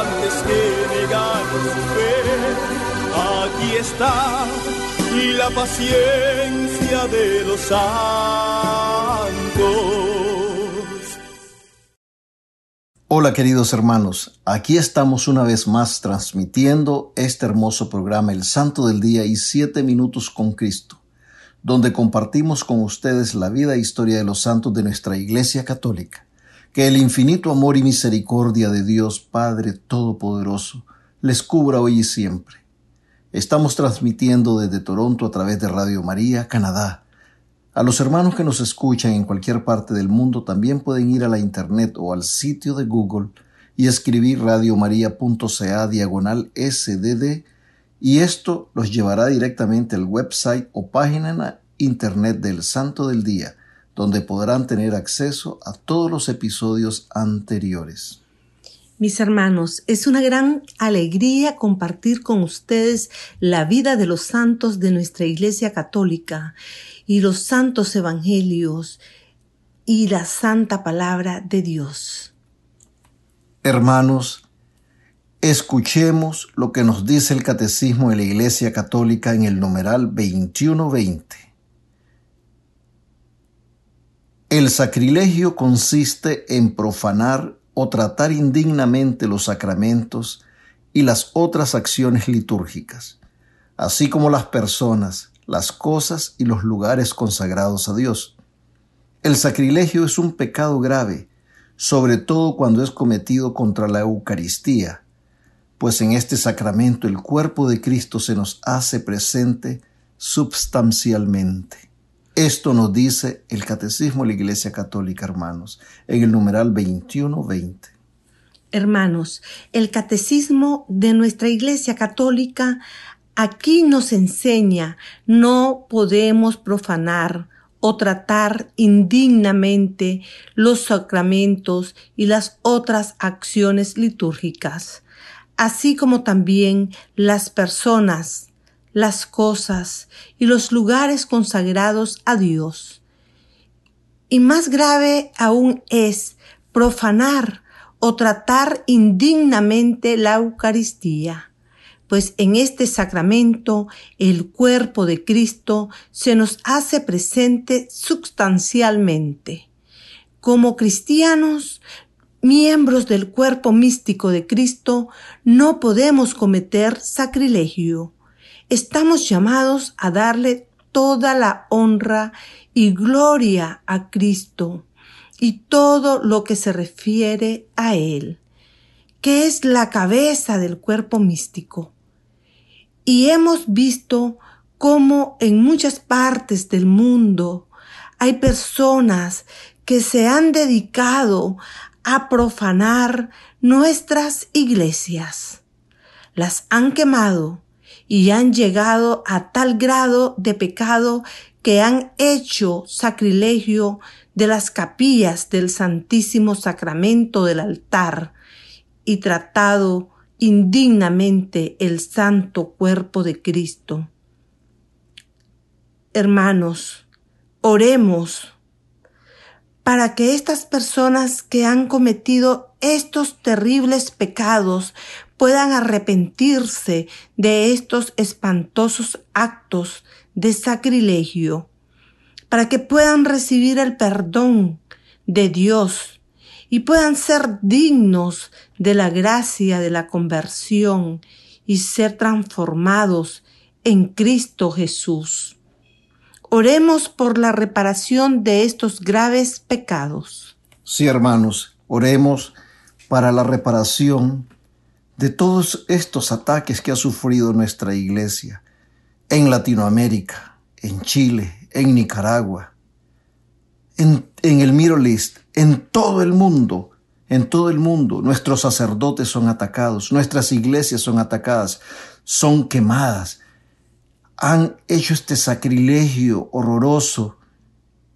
antes que. Aquí está la paciencia de los santos. Hola queridos hermanos, aquí estamos una vez más transmitiendo este hermoso programa El Santo del Día y Siete Minutos con Cristo, donde compartimos con ustedes la vida e historia de los santos de nuestra Iglesia Católica. Que el infinito amor y misericordia de Dios Padre Todopoderoso les cubra hoy y siempre. Estamos transmitiendo desde Toronto a través de Radio María, Canadá. A los hermanos que nos escuchan en cualquier parte del mundo también pueden ir a la internet o al sitio de Google y escribir radiomaria.ca diagonal sdd y esto los llevará directamente al website o página en internet del Santo del Día, donde podrán tener acceso a todos los episodios anteriores. Mis hermanos, es una gran alegría compartir con ustedes la vida de los santos de nuestra Iglesia Católica y los santos evangelios y la santa palabra de Dios. Hermanos, escuchemos lo que nos dice el Catecismo de la Iglesia Católica en el numeral 2120. El sacrilegio consiste en profanar o tratar indignamente los sacramentos y las otras acciones litúrgicas, así como las personas, las cosas y los lugares consagrados a Dios. El sacrilegio es un pecado grave, sobre todo cuando es cometido contra la Eucaristía, pues en este sacramento el cuerpo de Cristo se nos hace presente substancialmente. Esto nos dice el Catecismo de la Iglesia Católica, hermanos, en el numeral 2120. Hermanos, el Catecismo de nuestra Iglesia Católica aquí nos enseña no podemos profanar o tratar indignamente los sacramentos y las otras acciones litúrgicas, así como también las personas, las cosas y los lugares consagrados a Dios. Y más grave aún es profanar o tratar indignamente la Eucaristía, pues en este sacramento el cuerpo de Cristo se nos hace presente sustancialmente. Como cristianos, miembros del cuerpo místico de Cristo, no podemos cometer sacrilegio estamos llamados a darle toda la honra y gloria a Cristo y todo lo que se refiere a Él, que es la cabeza del cuerpo místico. Y hemos visto cómo en muchas partes del mundo hay personas que se han dedicado a profanar nuestras iglesias. Las han quemado y han llegado a tal grado de pecado que han hecho sacrilegio de las capillas del Santísimo Sacramento del altar y tratado indignamente el santo cuerpo de Cristo. Hermanos, oremos para que estas personas que han cometido estos terribles pecados puedan arrepentirse de estos espantosos actos de sacrilegio, para que puedan recibir el perdón de Dios y puedan ser dignos de la gracia de la conversión y ser transformados en Cristo Jesús. Oremos por la reparación de estos graves pecados. Sí, hermanos, oremos para la reparación de todos estos ataques que ha sufrido nuestra iglesia en Latinoamérica, en Chile, en Nicaragua, en, el Middle East, en todo el mundo. En todo el mundo nuestros sacerdotes son atacados, nuestras iglesias son atacadas, son quemadas. Han hecho este sacrilegio horroroso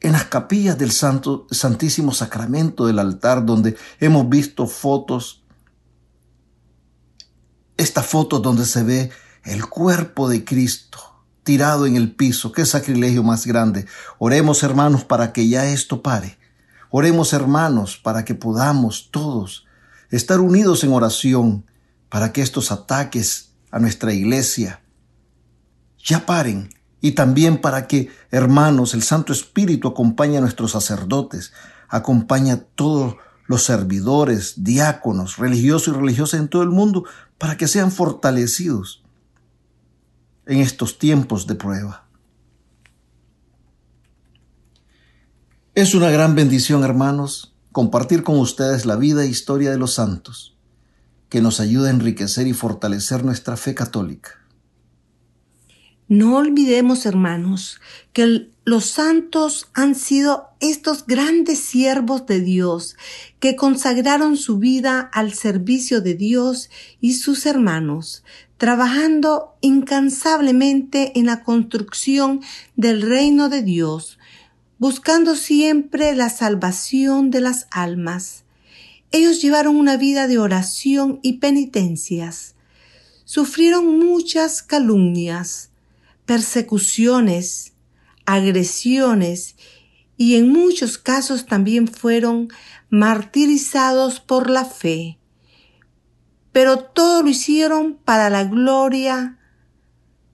en las capillas del Santo, Santísimo Sacramento del altar, donde hemos visto fotos, esta foto donde se ve el cuerpo de Cristo tirado en el piso. Qué sacrilegio más grande. Oremos hermanos para que ya esto pare. Oremos hermanos para que podamos todos estar unidos en oración para que estos ataques a nuestra iglesia ya paren y también para que, hermanos, el Santo Espíritu acompañe a nuestros sacerdotes, acompañe a todos los servidores, diáconos, religiosos y religiosas en todo el mundo, para que sean fortalecidos en estos tiempos de prueba. Es una gran bendición, hermanos, compartir con ustedes la vida e historia de los santos, que nos ayuda a enriquecer y fortalecer nuestra fe católica. No olvidemos, hermanos, que los santos han sido estos grandes siervos de Dios que consagraron su vida al servicio de Dios y sus hermanos, trabajando incansablemente en la construcción del reino de Dios, buscando siempre la salvación de las almas. Ellos llevaron una vida de oración y penitencias. Sufrieron muchas calumnias, persecuciones, agresiones y en muchos casos también fueron martirizados por la fe. Pero todo lo hicieron para la gloria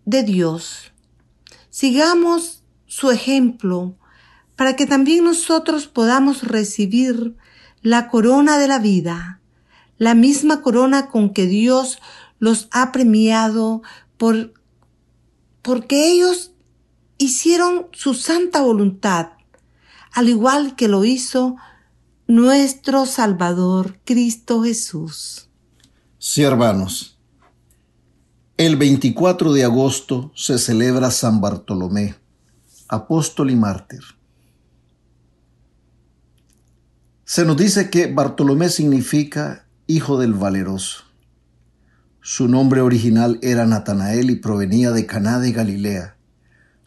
de Dios. Sigamos su ejemplo para que también nosotros podamos recibir la corona de la vida, la misma corona con que Dios los ha premiado por porque ellos hicieron su santa voluntad, al igual que lo hizo nuestro Salvador Cristo Jesús. Sí, hermanos. El 24 de agosto se celebra San Bartolomé, apóstol y mártir. Se nos dice que Bartolomé significa hijo del valeroso. Su nombre original era Natanael y provenía de Caná de Galilea.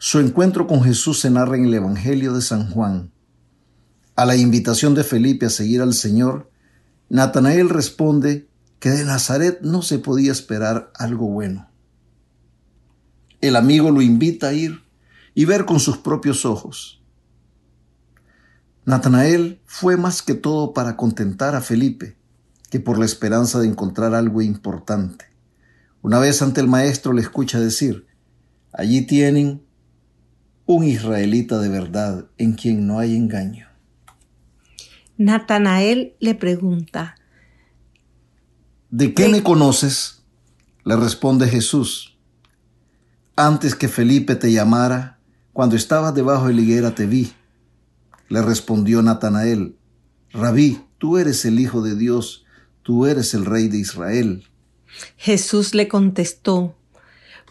Su encuentro con Jesús se narra en el Evangelio de San Juan. A la invitación de Felipe a seguir al Señor, Natanael responde que de Nazaret no se podía esperar algo bueno. El amigo lo invita a ir y ver con sus propios ojos. Natanael fue más que todo para contentar a Felipe que por la esperanza de encontrar algo importante. Una vez ante el maestro le escucha decir, allí tienen un israelita de verdad en quien no hay engaño. Natanael le pregunta, ¿De qué me conoces? Le responde Jesús, antes que Felipe te llamara, cuando estabas debajo de la higuera te vi. Le respondió Natanael, Rabí, tú eres el Hijo de Dios, tú eres el Rey de Israel. Jesús le contestó,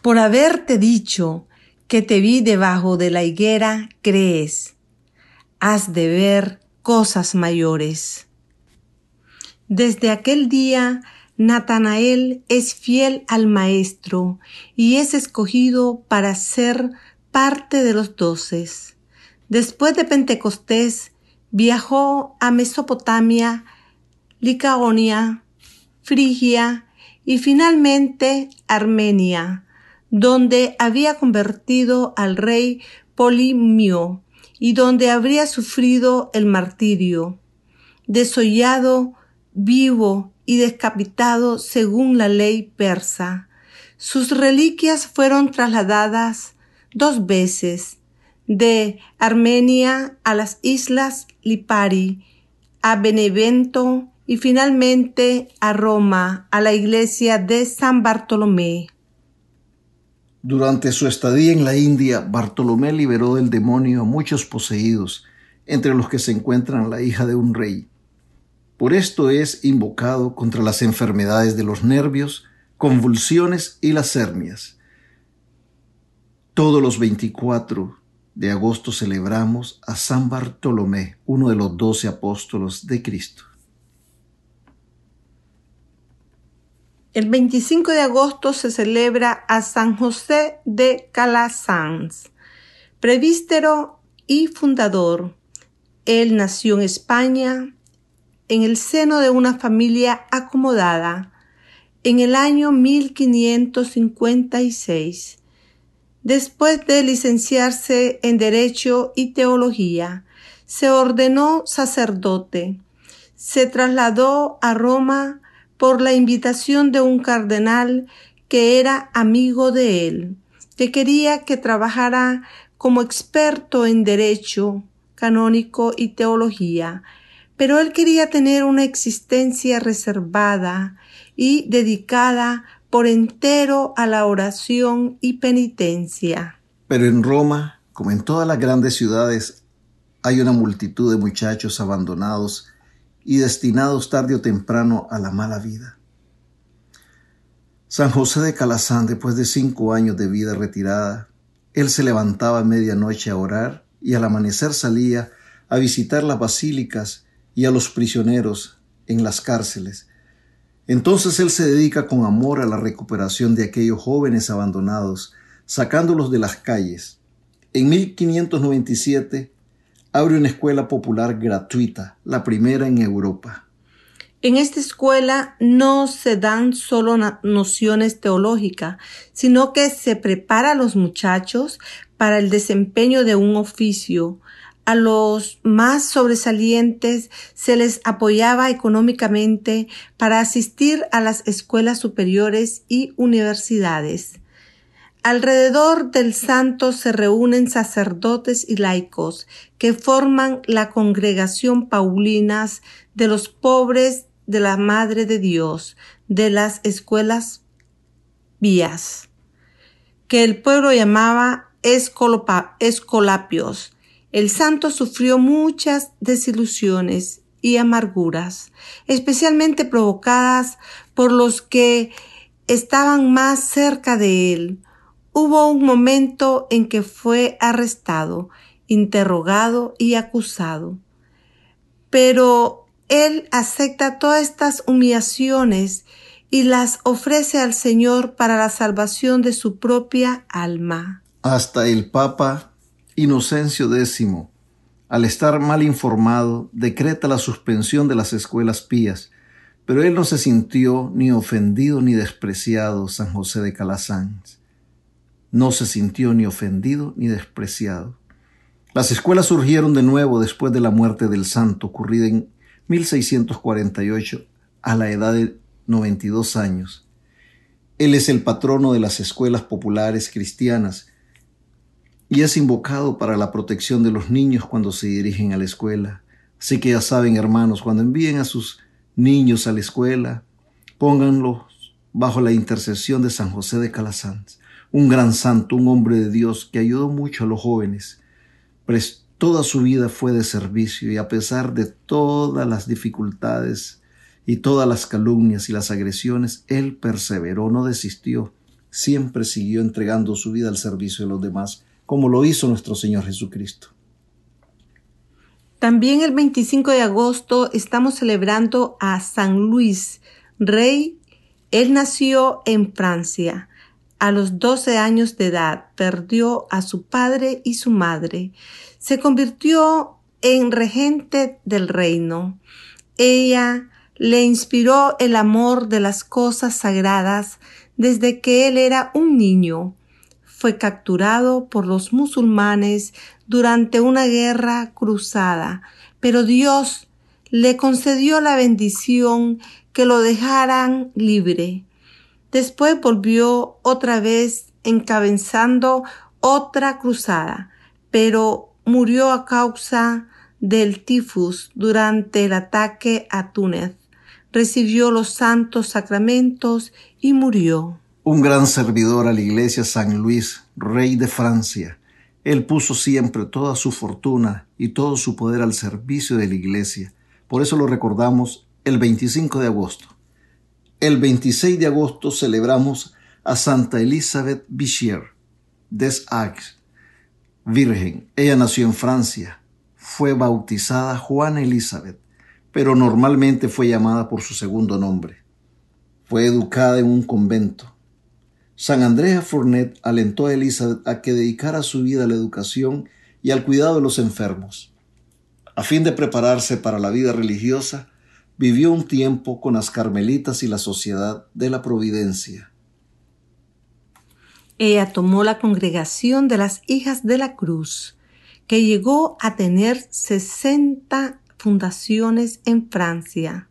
por haberte dicho que te vi debajo de la higuera, crees. Has de ver cosas mayores. Desde aquel día, Natanael es fiel al Maestro y es escogido para ser parte de los doces. Después de Pentecostés, viajó a Mesopotamia, Licaonia, Frigia y finalmente Armenia, donde había convertido al rey Polimio y donde habría sufrido el martirio, desollado, vivo y descapitado según la ley persa. Sus reliquias fueron trasladadas dos veces de Armenia a las islas Lipari, a Benevento y finalmente a Roma, a la iglesia de San Bartolomé. Durante su estadía en la India, Bartolomé liberó del demonio a muchos poseídos, entre los que se encuentran la hija de un rey. Por esto es invocado contra las enfermedades de los nervios, convulsiones y las hernias. Todos los 24 de agosto celebramos a San Bartolomé, uno de los doce apóstolos de Cristo. El 25 de agosto se celebra a San José de Calasanz, prevístero y fundador. Él nació en España, en el seno de una familia acomodada, en el año 1556 Después de licenciarse en Derecho y Teología, se ordenó sacerdote. Se trasladó a Roma por la invitación de un cardenal que era amigo de él, que quería que trabajara como experto en derecho canónico y teología, pero él quería tener una existencia reservada y dedicada por entero a la oración y penitencia. Pero en Roma, como en todas las grandes ciudades, hay una multitud de muchachos abandonados y destinados tarde o temprano a la mala vida. San José de Calazán, después de cinco años de vida retirada, él se levantaba a medianoche a orar y al amanecer salía a visitar las basílicas y a los prisioneros en las cárceles entonces él se dedica con amor a la recuperación de aquellos jóvenes abandonados, sacándolos de las calles. En 1597 abre una escuela popular gratuita, la primera en Europa. En esta escuela no se dan solo nociones teológicas, sino que se prepara a los muchachos para el desempeño de un oficio, a los más sobresalientes se les apoyaba económicamente para asistir a las escuelas superiores y universidades. Alrededor del santo se reúnen sacerdotes y laicos que forman la congregación Paulinas de los pobres de la Madre de Dios, de las escuelas vías, que el pueblo llamaba escolapios el santo sufrió muchas desilusiones y amarguras, especialmente provocadas por los que estaban más cerca de él. Hubo un momento en que fue arrestado, interrogado y acusado. Pero él acepta todas estas humillaciones y las ofrece al Señor para la salvación de su propia alma. Hasta el Papa Inocencio X, al estar mal informado, decreta la suspensión de las escuelas pías, pero él no se sintió ni ofendido ni despreciado, San José de Calasanz. No se sintió ni ofendido ni despreciado. Las escuelas surgieron de nuevo después de la muerte del santo, ocurrida en 1648, a la edad de 92 años. Él es el patrono de las escuelas populares cristianas y es invocado para la protección de los niños cuando se dirigen a la escuela. Así que ya saben, hermanos, cuando envíen a sus niños a la escuela, pónganlos bajo la intercesión de San José de Calasanz, un gran santo, un hombre de Dios que ayudó mucho a los jóvenes. Pues toda su vida fue de servicio y a pesar de todas las dificultades y todas las calumnias y las agresiones, él perseveró, no desistió, siempre siguió entregando su vida al servicio de los demás como lo hizo nuestro Señor Jesucristo. También el 25 de agosto estamos celebrando a San Luis, rey. Él nació en Francia. A los 12 años de edad perdió a su padre y su madre. Se convirtió en regente del reino. Ella le inspiró el amor de las cosas sagradas desde que él era un niño fue capturado por los musulmanes durante una guerra cruzada, pero Dios le concedió la bendición que lo dejaran libre. Después volvió otra vez encabezando otra cruzada, pero murió a causa del tifus durante el ataque a Túnez. Recibió los santos sacramentos y murió. Un gran servidor a la iglesia San Luis, rey de Francia. Él puso siempre toda su fortuna y todo su poder al servicio de la iglesia. Por eso lo recordamos el 25 de agosto. El 26 de agosto celebramos a Santa Elizabeth Bichier des Aix, virgen. Ella nació en Francia. Fue bautizada Juana Elizabeth, pero normalmente fue llamada por su segundo nombre. Fue educada en un convento. San Andrea Fournet alentó a Elizabeth a que dedicara su vida a la educación y al cuidado de los enfermos. A fin de prepararse para la vida religiosa, vivió un tiempo con las carmelitas y la sociedad de la Providencia. Ella tomó la congregación de las hijas de la cruz, que llegó a tener 60 fundaciones en Francia.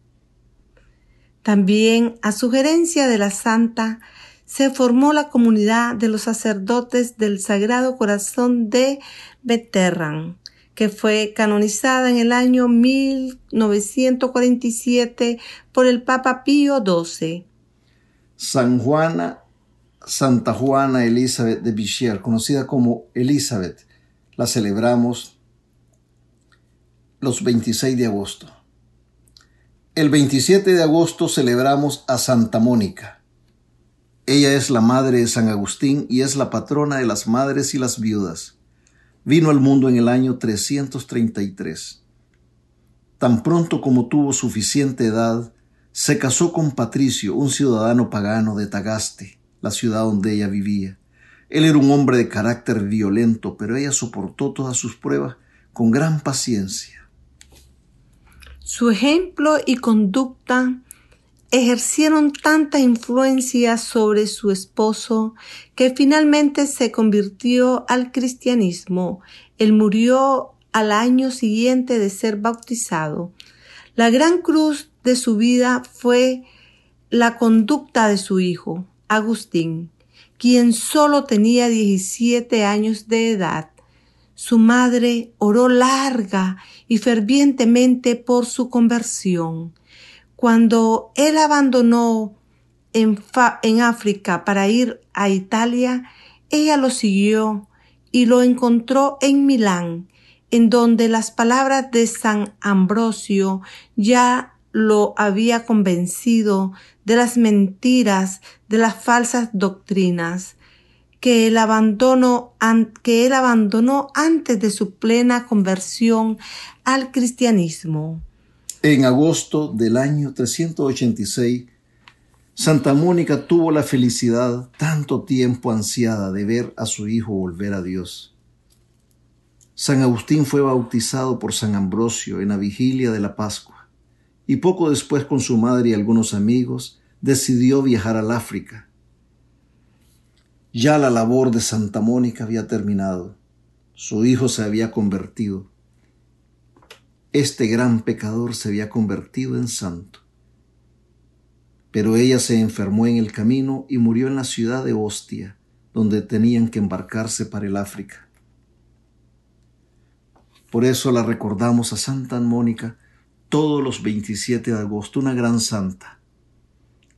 También, a sugerencia de la santa, se formó la comunidad de los sacerdotes del Sagrado Corazón de Beterran, que fue canonizada en el año 1947 por el Papa Pío XII. San Juana, Santa Juana Elizabeth de Bichier, conocida como Elizabeth, la celebramos los 26 de agosto. El 27 de agosto celebramos a Santa Mónica. Ella es la madre de San Agustín y es la patrona de las madres y las viudas. Vino al mundo en el año 333. Tan pronto como tuvo suficiente edad, se casó con Patricio, un ciudadano pagano de Tagaste, la ciudad donde ella vivía. Él era un hombre de carácter violento, pero ella soportó todas sus pruebas con gran paciencia. Su ejemplo y conducta ejercieron tanta influencia sobre su esposo que finalmente se convirtió al cristianismo. Él murió al año siguiente de ser bautizado. La gran cruz de su vida fue la conducta de su hijo, Agustín, quien solo tenía 17 años de edad. Su madre oró larga y fervientemente por su conversión. Cuando él abandonó en, África para ir a Italia, ella lo siguió y lo encontró en Milán, en donde las palabras de San Ambrosio ya lo había convencido de las mentiras, de las falsas doctrinas, que él abandonó antes de su plena conversión al cristianismo. En agosto del año 386, Santa Mónica tuvo la felicidad tanto tiempo ansiada de ver a su hijo volver a Dios. San Agustín fue bautizado por San Ambrosio en la vigilia de la Pascua y poco después con su madre y algunos amigos decidió viajar al África. Ya la labor de Santa Mónica había terminado. Su hijo se había convertido este gran pecador se había convertido en santo. Pero ella se enfermó en el camino y murió en la ciudad de Ostia, donde tenían que embarcarse para el África. Por eso la recordamos a Santa Mónica todos los 27 de agosto, una gran santa,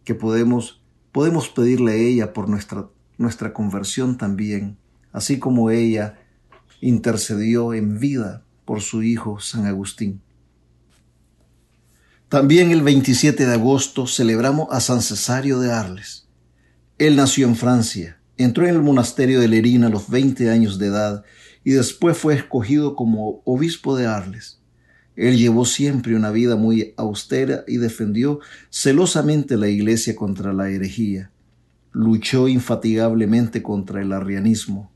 que podemos, podemos pedirle a ella por nuestra, nuestra conversión también, así como ella intercedió en vida por su hijo San Agustín. También el 27 de agosto celebramos a San Cesario de Arles. Él nació en Francia, entró en el monasterio de Lerina a los 20 años de edad y después fue escogido como obispo de Arles. Él llevó siempre una vida muy austera y defendió celosamente la iglesia contra la herejía. Luchó infatigablemente contra el arrianismo.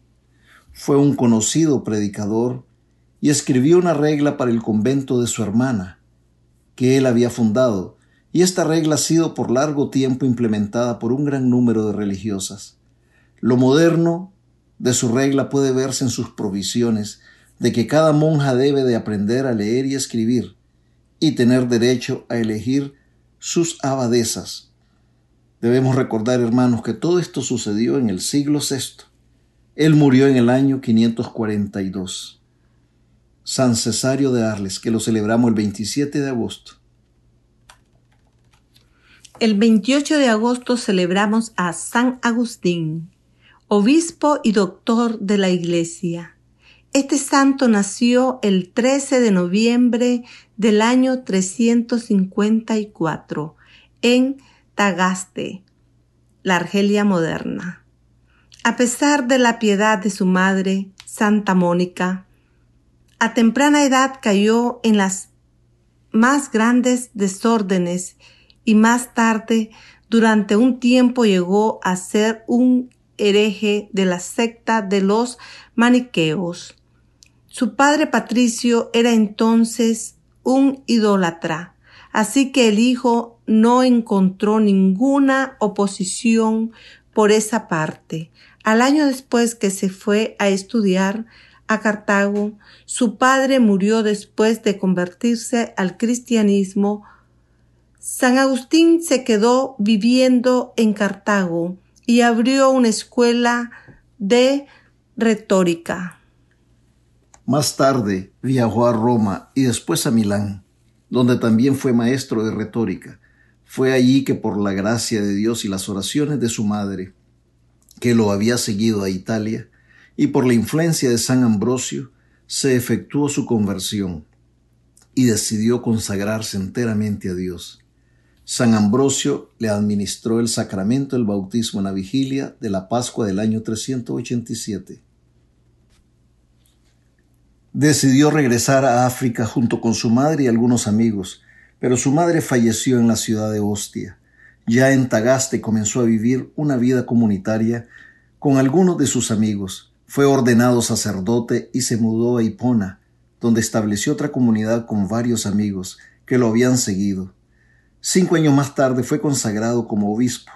Fue un conocido predicador y escribió una regla para el convento de su hermana, que él había fundado, y esta regla ha sido por largo tiempo implementada por un gran número de religiosas. Lo moderno de su regla puede verse en sus provisiones de que cada monja debe de aprender a leer y escribir, y tener derecho a elegir sus abadesas. Debemos recordar, hermanos, que todo esto sucedió en el siglo VI. Él murió en el año 542. San Cesario de Arles, que lo celebramos el 27 de agosto. El 28 de agosto celebramos a San Agustín, obispo y doctor de la Iglesia. Este santo nació el 13 de noviembre del año 354 en Tagaste, la Argelia moderna. A pesar de la piedad de su madre, Santa Mónica, a temprana edad cayó en las más grandes desórdenes y más tarde, durante un tiempo, llegó a ser un hereje de la secta de los maniqueos. Su padre Patricio era entonces un idólatra, así que el hijo no encontró ninguna oposición por esa parte. Al año después que se fue a estudiar a Cartago, su padre murió después de convertirse al cristianismo San Agustín se quedó viviendo en Cartago y abrió una escuela de retórica. Más tarde viajó a Roma y después a Milán, donde también fue maestro de retórica. Fue allí que por la gracia de Dios y las oraciones de su madre, que lo había seguido a Italia, y por la influencia de San Ambrosio, se efectuó su conversión y decidió consagrarse enteramente a Dios. San Ambrosio le administró el sacramento del bautismo en la vigilia de la Pascua del año 387. Decidió regresar a África junto con su madre y algunos amigos, pero su madre falleció en la ciudad de Ostia. Ya en Tagaste comenzó a vivir una vida comunitaria con algunos de sus amigos. Fue ordenado sacerdote y se mudó a Hipona, donde estableció otra comunidad con varios amigos que lo habían seguido. Cinco años más tarde fue consagrado como obispo.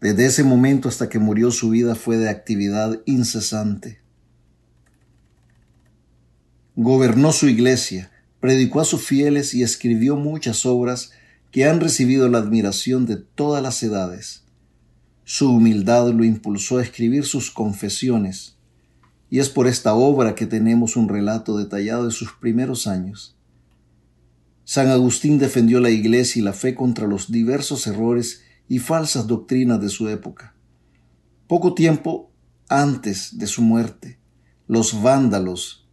Desde ese momento hasta que murió su vida fue de actividad incesante. Gobernó su iglesia, predicó a sus fieles y escribió muchas obras que han recibido la admiración de todas las edades. Su humildad lo impulsó a escribir sus confesiones, y es por esta obra que tenemos un relato detallado de sus primeros años. San Agustín defendió la Iglesia y la fe contra los diversos errores y falsas doctrinas de su época. Poco tiempo antes de su muerte, los vándalos,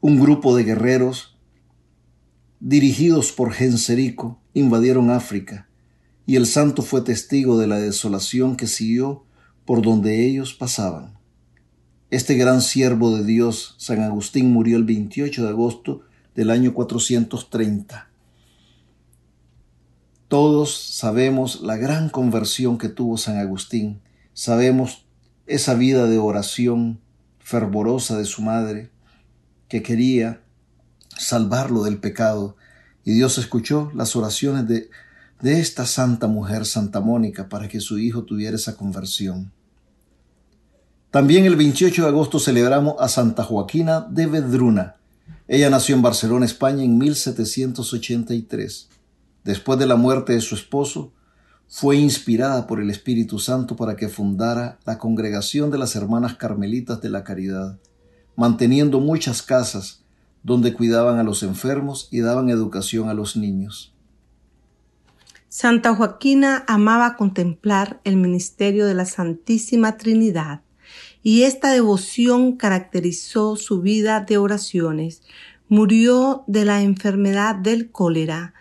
un grupo de guerreros dirigidos por Genserico, invadieron África, y el santo fue testigo de la desolación que siguió por donde ellos pasaban. Este gran siervo de Dios, San Agustín, murió el 28 de agosto del año 430. Todos sabemos la gran conversión que tuvo San Agustín, sabemos esa vida de oración fervorosa de su madre, que quería salvarlo del pecado, y Dios escuchó las oraciones de, de esta santa mujer, Santa Mónica, para que su hijo tuviera esa conversión. También el 28 de agosto celebramos a Santa Joaquina de Vedruna, ella nació en Barcelona, España, en 1783. Después de la muerte de su esposo, fue inspirada por el Espíritu Santo para que fundara la Congregación de las Hermanas Carmelitas de la Caridad, manteniendo muchas casas donde cuidaban a los enfermos y daban educación a los niños. Santa Joaquina amaba contemplar el ministerio de la Santísima Trinidad y esta devoción caracterizó su vida de oraciones. Murió de la enfermedad del cólera,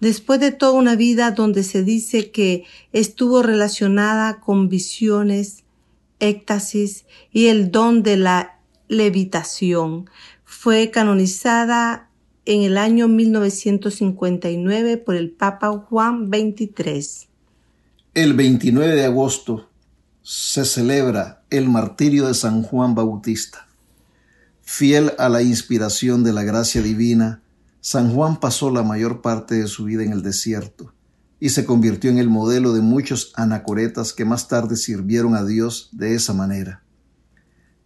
después de toda una vida donde se dice que estuvo relacionada con visiones, éxtasis y el don de la levitación. Fue canonizada en el año 1959 por el Papa Juan XXIII. El 29 de agosto se celebra el martirio de San Juan Bautista. Fiel a la inspiración de la gracia divina, San Juan pasó la mayor parte de su vida en el desierto y se convirtió en el modelo de muchos anacoretas que más tarde sirvieron a Dios de esa manera.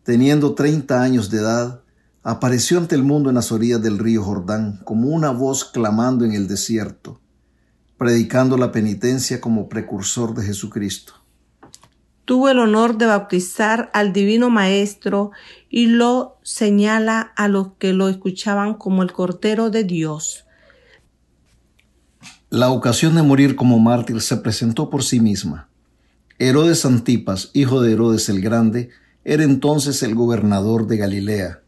Teniendo treinta años de edad, apareció ante el mundo en las orillas del río Jordán como una voz clamando en el desierto, predicando la penitencia como precursor de Jesucristo. Tuvo el honor de bautizar al Divino Maestro y lo señala a los que lo escuchaban como el Cordero de Dios. La ocasión de morir como mártir se presentó por sí misma. Herodes Antipas, hijo de Herodes el Grande, era entonces el gobernador de Galilea.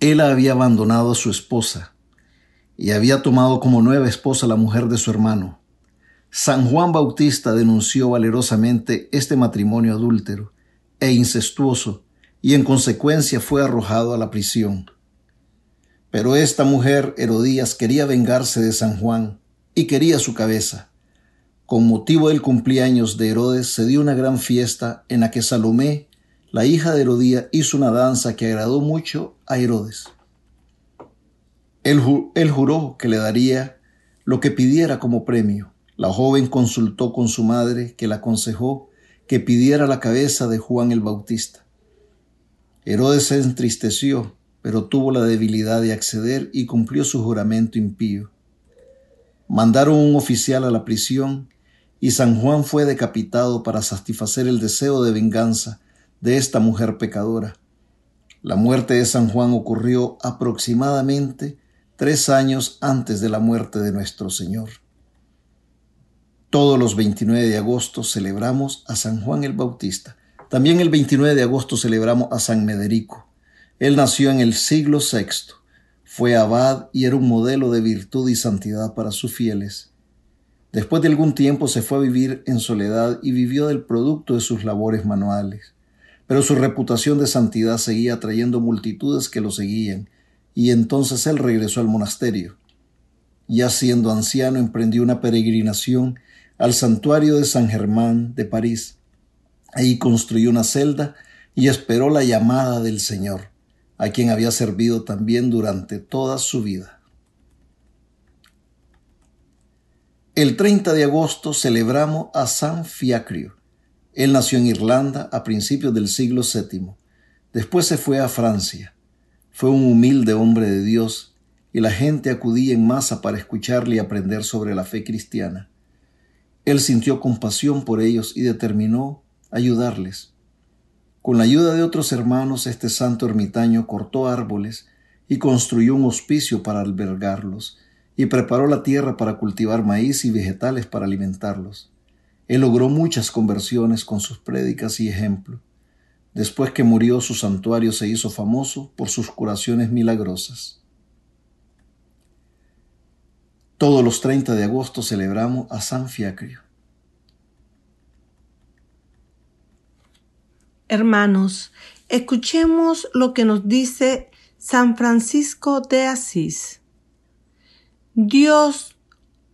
Él había abandonado a su esposa y había tomado como nueva esposa la mujer de su hermano. San Juan Bautista denunció valerosamente este matrimonio adúltero e incestuoso y en consecuencia fue arrojado a la prisión. Pero esta mujer, Herodías, quería vengarse de San Juan y quería su cabeza. Con motivo del cumpleaños de Herodes se dio una gran fiesta en la que Salomé, la hija de Herodías, hizo una danza que agradó mucho a Herodes. Él, él juró que le daría lo que pidiera como premio. La joven consultó con su madre, que la aconsejó que pidiera la cabeza de Juan el Bautista. Herodes se entristeció pero tuvo la debilidad de acceder y cumplió su juramento impío. Mandaron un oficial a la prisión y San Juan fue decapitado para satisfacer el deseo de venganza de esta mujer pecadora. La muerte de San Juan ocurrió aproximadamente tres años antes de la muerte de nuestro Señor. Todos los 29 de agosto celebramos a San Juan el Bautista. También el 29 de agosto celebramos a San Mederico. Él nació en el siglo VI, fue abad y era un modelo de virtud y santidad para sus fieles. Después de algún tiempo se fue a vivir en soledad y vivió del producto de sus labores manuales. Pero su reputación de santidad seguía atrayendo multitudes que lo seguían, y entonces él regresó al monasterio. Ya siendo anciano emprendió una peregrinación al santuario de San Germán de París. Ahí construyó una celda y esperó la llamada del Señor a quien había servido también durante toda su vida. El 30 de agosto celebramos a San Fiacrio. Él nació en Irlanda a principios del siglo VII. Después se fue a Francia. Fue un humilde hombre de Dios y la gente acudía en masa para escucharle y aprender sobre la fe cristiana. Él sintió compasión por ellos y determinó ayudarles. Con la ayuda de otros hermanos, este santo ermitaño cortó árboles y construyó un hospicio para albergarlos, y preparó la tierra para cultivar maíz y vegetales para alimentarlos. Él logró muchas conversiones con sus prédicas y ejemplo. Después que murió, su santuario se hizo famoso por sus curaciones milagrosas. Todos los 30 de agosto celebramos a San Fiacrio. Hermanos, escuchemos lo que nos dice San Francisco de Asís. Dios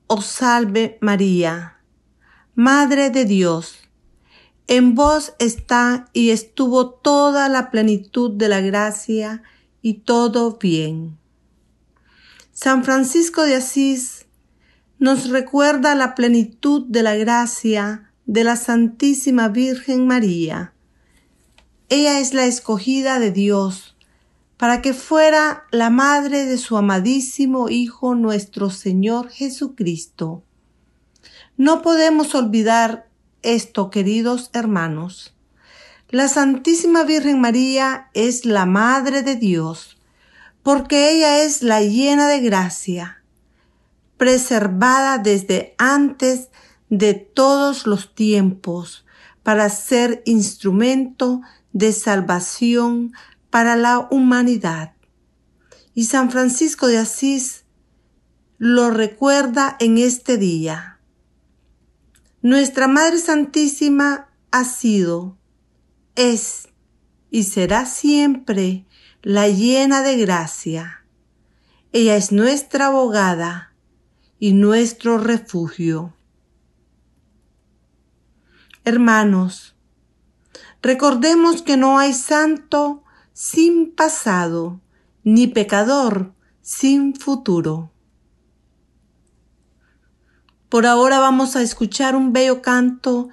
os salve María, Madre de Dios. En vos está y estuvo toda la plenitud de la gracia y todo bien. San Francisco de Asís nos recuerda la plenitud de la gracia de la Santísima Virgen María ella es la escogida de Dios para que fuera la madre de su amadísimo Hijo nuestro Señor Jesucristo. No podemos olvidar esto, queridos hermanos. La Santísima Virgen María es la Madre de Dios, porque ella es la llena de gracia, preservada desde antes de todos los tiempos, para ser instrumento de salvación para la humanidad. Y San Francisco de Asís lo recuerda en este día. Nuestra Madre Santísima ha sido, es y será siempre la llena de gracia. Ella es nuestra abogada y nuestro refugio. Hermanos, Recordemos que no hay santo sin pasado, ni pecador sin futuro. Por ahora vamos a escuchar un bello canto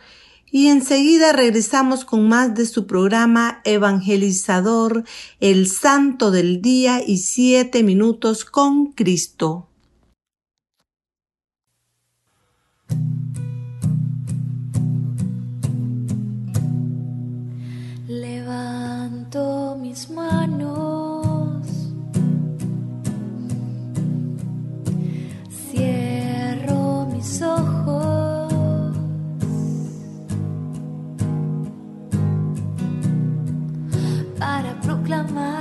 y enseguida regresamos con más de su programa evangelizador El Santo del Día y Siete Minutos con Cristo. Levanto mis manos 了吗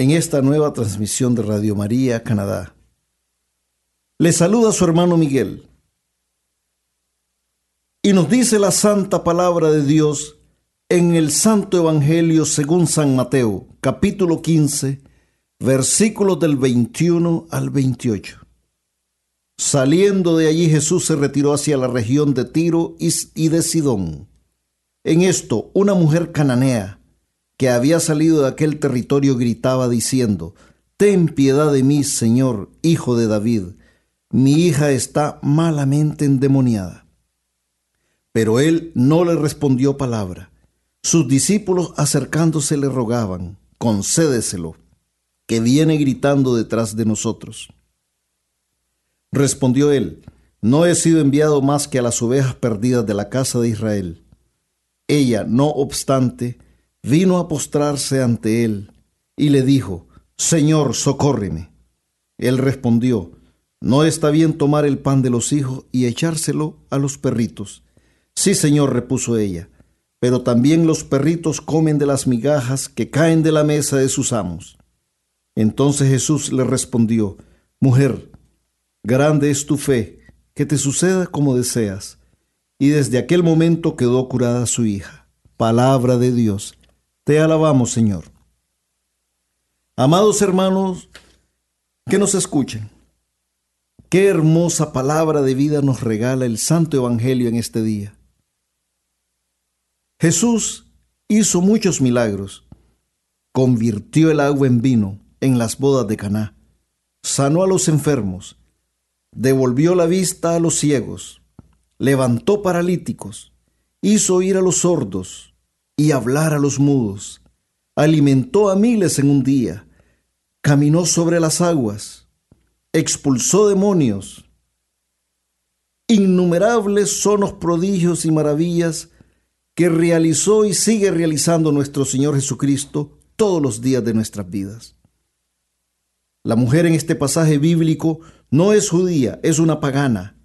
en esta nueva transmisión de Radio María Canadá. Le saluda su hermano Miguel. Y nos dice la santa palabra de Dios en el Santo Evangelio según San Mateo, capítulo 15, versículos del 21 al 28. Saliendo de allí Jesús se retiró hacia la región de Tiro y de Sidón. En esto, una mujer cananea, que había salido de aquel territorio gritaba diciendo, Ten piedad de mí, Señor, hijo de David, mi hija está malamente endemoniada. Pero él no le respondió palabra. Sus discípulos acercándose le rogaban, concédeselo, que viene gritando detrás de nosotros. Respondió él, no he sido enviado más que a las ovejas perdidas de la casa de Israel. Ella, no obstante, vino a postrarse ante él y le dijo, Señor, socórreme. Él respondió, No está bien tomar el pan de los hijos y echárselo a los perritos. Sí, Señor, repuso ella, pero también los perritos comen de las migajas que caen de la mesa de sus amos. Entonces Jesús le respondió, Mujer, grande es tu fe, que te suceda como deseas. Y desde aquel momento quedó curada su hija. Palabra de Dios. Te alabamos, Señor. Amados hermanos, que nos escuchen. Qué hermosa palabra de vida nos regala el Santo Evangelio en este día. Jesús hizo muchos milagros. Convirtió el agua en vino en las bodas de Caná. Sanó a los enfermos. Devolvió la vista a los ciegos. Levantó paralíticos. Hizo oír a los sordos y hablar a los mudos. Alimentó a miles en un día. Caminó sobre las aguas expulsó demonios. Innumerables son los prodigios y maravillas que realizó y sigue realizando nuestro Señor Jesucristo todos los días de nuestras vidas. La mujer en este pasaje bíblico no es judía, es una pagana,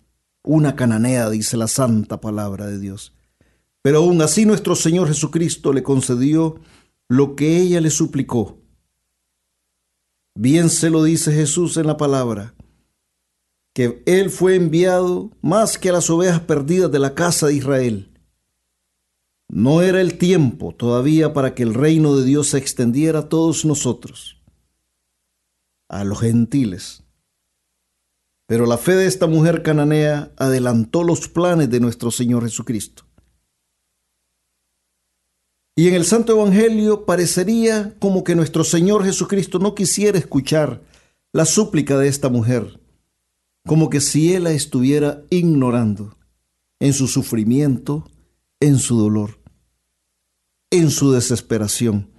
una cananea, dice la santa palabra de Dios. Pero aún así nuestro Señor Jesucristo le concedió lo que ella le suplicó, Bien se lo dice Jesús en la palabra, que Él fue enviado más que a las ovejas perdidas de la casa de Israel. No era el tiempo todavía para que el reino de Dios se extendiera a todos nosotros, a los gentiles. Pero la fe de esta mujer cananea adelantó los planes de nuestro Señor Jesucristo. Y en el Santo Evangelio parecería como que nuestro Señor Jesucristo no quisiera escuchar la súplica de esta mujer, como que si Él la estuviera ignorando en su sufrimiento, en su dolor, en su desesperación.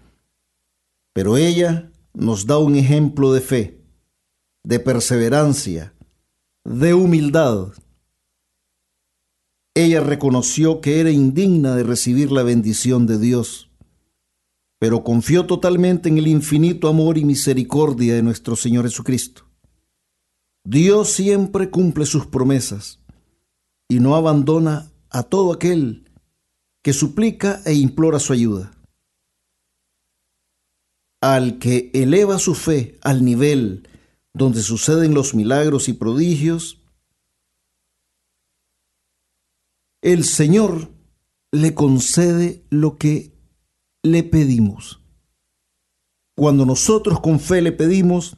Pero ella nos da un ejemplo de fe, de perseverancia, de humildad, ella reconoció que era indigna de recibir la bendición de Dios, pero confió totalmente en el infinito amor y misericordia de nuestro Señor Jesucristo. Dios siempre cumple sus promesas y no abandona a todo aquel que suplica e implora su ayuda. Al que eleva su fe al nivel donde suceden los milagros y prodigios, el Señor le concede lo que le pedimos. Cuando nosotros con fe le pedimos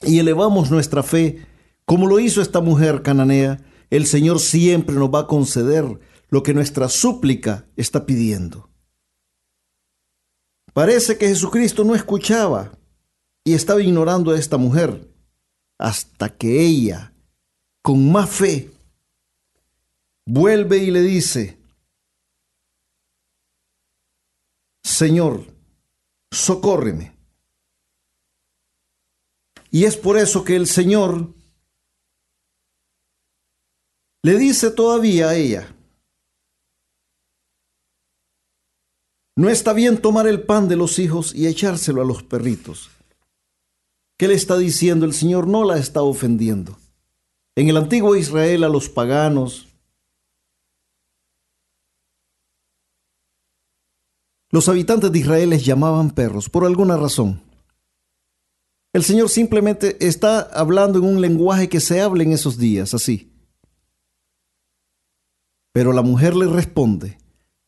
y elevamos nuestra fe, como lo hizo esta mujer cananea, el Señor siempre nos va a conceder lo que nuestra súplica está pidiendo. Parece que Jesucristo no escuchaba y estaba ignorando a esta mujer hasta que ella, con más fe, vuelve y le dice, Señor, socórreme. Y es por eso que el Señor le dice todavía a ella, no está bien tomar el pan de los hijos y echárselo a los perritos. ¿Qué le está diciendo? El Señor no la está ofendiendo. En el antiguo Israel a los paganos, Los habitantes de Israel les llamaban perros por alguna razón. El Señor simplemente está hablando en un lenguaje que se habla en esos días, así. Pero la mujer le responde,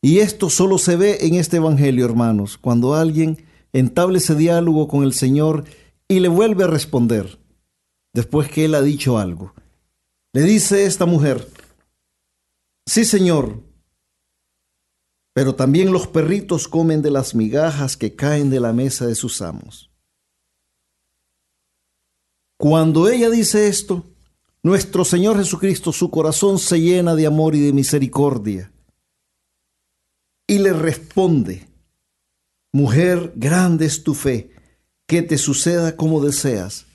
y esto solo se ve en este Evangelio, hermanos, cuando alguien entable ese diálogo con el Señor y le vuelve a responder, después que él ha dicho algo. Le dice esta mujer, sí Señor, pero también los perritos comen de las migajas que caen de la mesa de sus amos. Cuando ella dice esto, nuestro Señor Jesucristo, su corazón se llena de amor y de misericordia. Y le responde, mujer, grande es tu fe, que te suceda como deseas.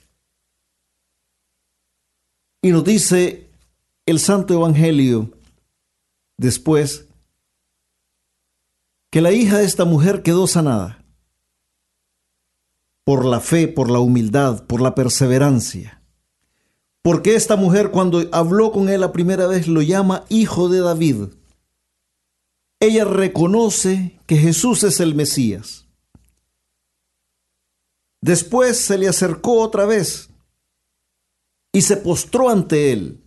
Y nos dice el Santo Evangelio después que la hija de esta mujer quedó sanada por la fe, por la humildad, por la perseverancia. Porque esta mujer cuando habló con él la primera vez lo llama hijo de David. ella reconoce que Jesús es el Mesías. Después se le acercó otra vez y se postró ante él,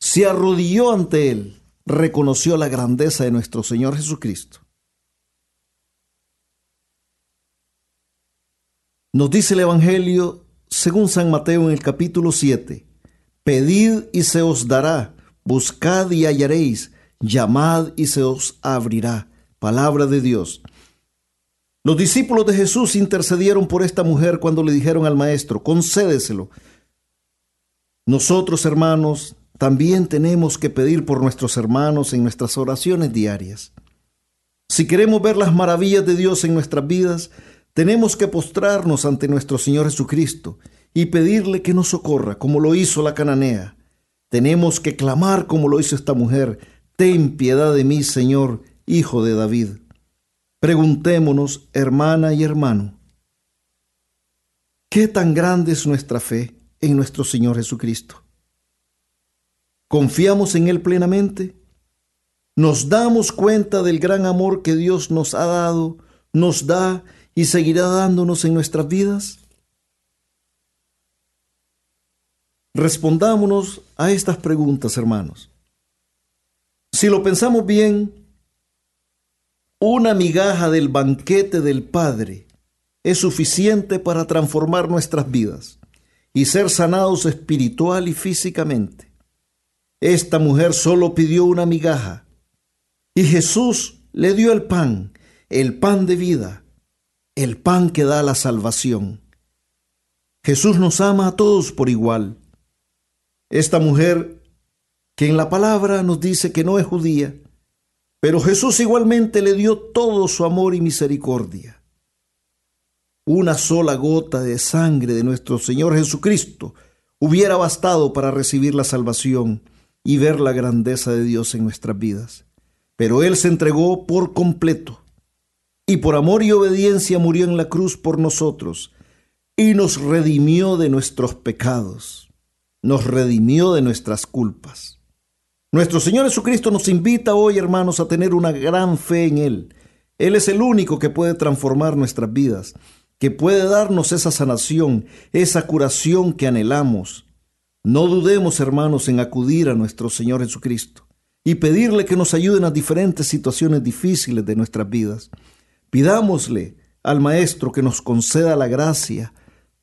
se arrodilló ante él, reconoció la grandeza de nuestro Señor Jesucristo. Nos dice el Evangelio según San Mateo en el capítulo 7, Pedid y se os dará, buscad y hallaréis, llamad y se os abrirá. Palabra de Dios. Los discípulos de Jesús intercedieron por esta mujer cuando le dijeron al Maestro, concédeselo. Nosotros, hermanos, también tenemos que pedir por nuestros hermanos en nuestras oraciones diarias. Si queremos ver las maravillas de Dios en nuestras vidas, tenemos que postrarnos ante nuestro Señor Jesucristo y pedirle que nos socorra, como lo hizo la cananea. Tenemos que clamar como lo hizo esta mujer, ten piedad de mí, Señor, Hijo de David. Preguntémonos, hermana y hermano, ¿qué tan grande es nuestra fe en nuestro Señor Jesucristo? ¿Confiamos en Él plenamente? ¿Nos damos cuenta del gran amor que Dios nos ha dado, nos da y seguirá dándonos en nuestras vidas? Respondámonos a estas preguntas, hermanos. Si lo pensamos bien, una migaja del banquete del Padre es suficiente para transformar nuestras vidas y ser sanados espiritual y físicamente. Esta mujer solo pidió una migaja y Jesús le dio el pan, el pan de vida, el pan que da la salvación. Jesús nos ama a todos por igual. Esta mujer, que en la palabra nos dice que no es judía, pero Jesús igualmente le dio todo su amor y misericordia. Una sola gota de sangre de nuestro Señor Jesucristo hubiera bastado para recibir la salvación y ver la grandeza de Dios en nuestras vidas. Pero Él se entregó por completo y por amor y obediencia murió en la cruz por nosotros y nos redimió de nuestros pecados, nos redimió de nuestras culpas. Nuestro Señor Jesucristo nos invita hoy, hermanos, a tener una gran fe en Él. Él es el único que puede transformar nuestras vidas, que puede darnos esa sanación, esa curación que anhelamos. No dudemos, hermanos, en acudir a nuestro Señor Jesucristo y pedirle que nos ayude en las diferentes situaciones difíciles de nuestras vidas. Pidámosle al Maestro que nos conceda la gracia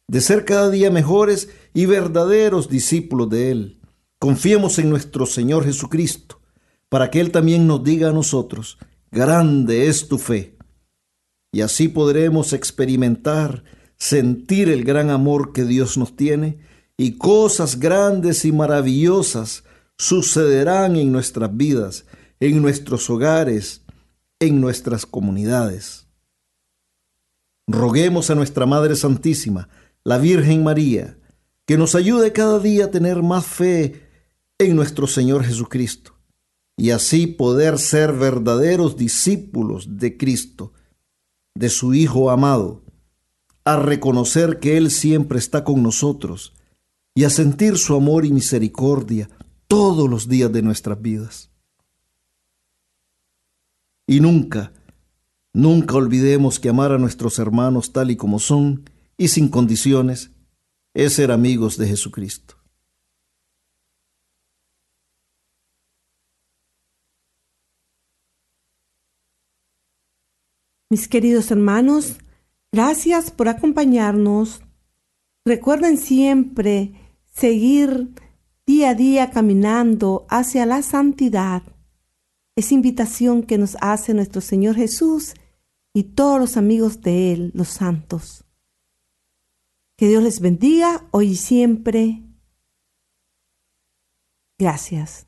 de ser cada día mejores y verdaderos discípulos de Él. Confiemos en nuestro Señor Jesucristo, para que Él también nos diga a nosotros, grande es tu fe. Y así podremos experimentar, sentir el gran amor que Dios nos tiene, y cosas grandes y maravillosas sucederán en nuestras vidas, en nuestros hogares, en nuestras comunidades. Roguemos a nuestra Madre Santísima, la Virgen María, que nos ayude cada día a tener más fe en nuestro Señor Jesucristo y así poder ser verdaderos discípulos de Cristo, de su Hijo amado, a reconocer que Él siempre está con nosotros y a sentir su amor y misericordia todos los días de nuestras vidas. Y nunca, nunca olvidemos que amar a nuestros hermanos tal y como son y sin condiciones es ser amigos de Jesucristo. Mis queridos hermanos, gracias por acompañarnos. Recuerden siempre seguir día a día caminando hacia la santidad esa invitación que nos hace nuestro Señor Jesús y todos los amigos de Él, los santos. Que Dios les bendiga hoy y siempre. Gracias.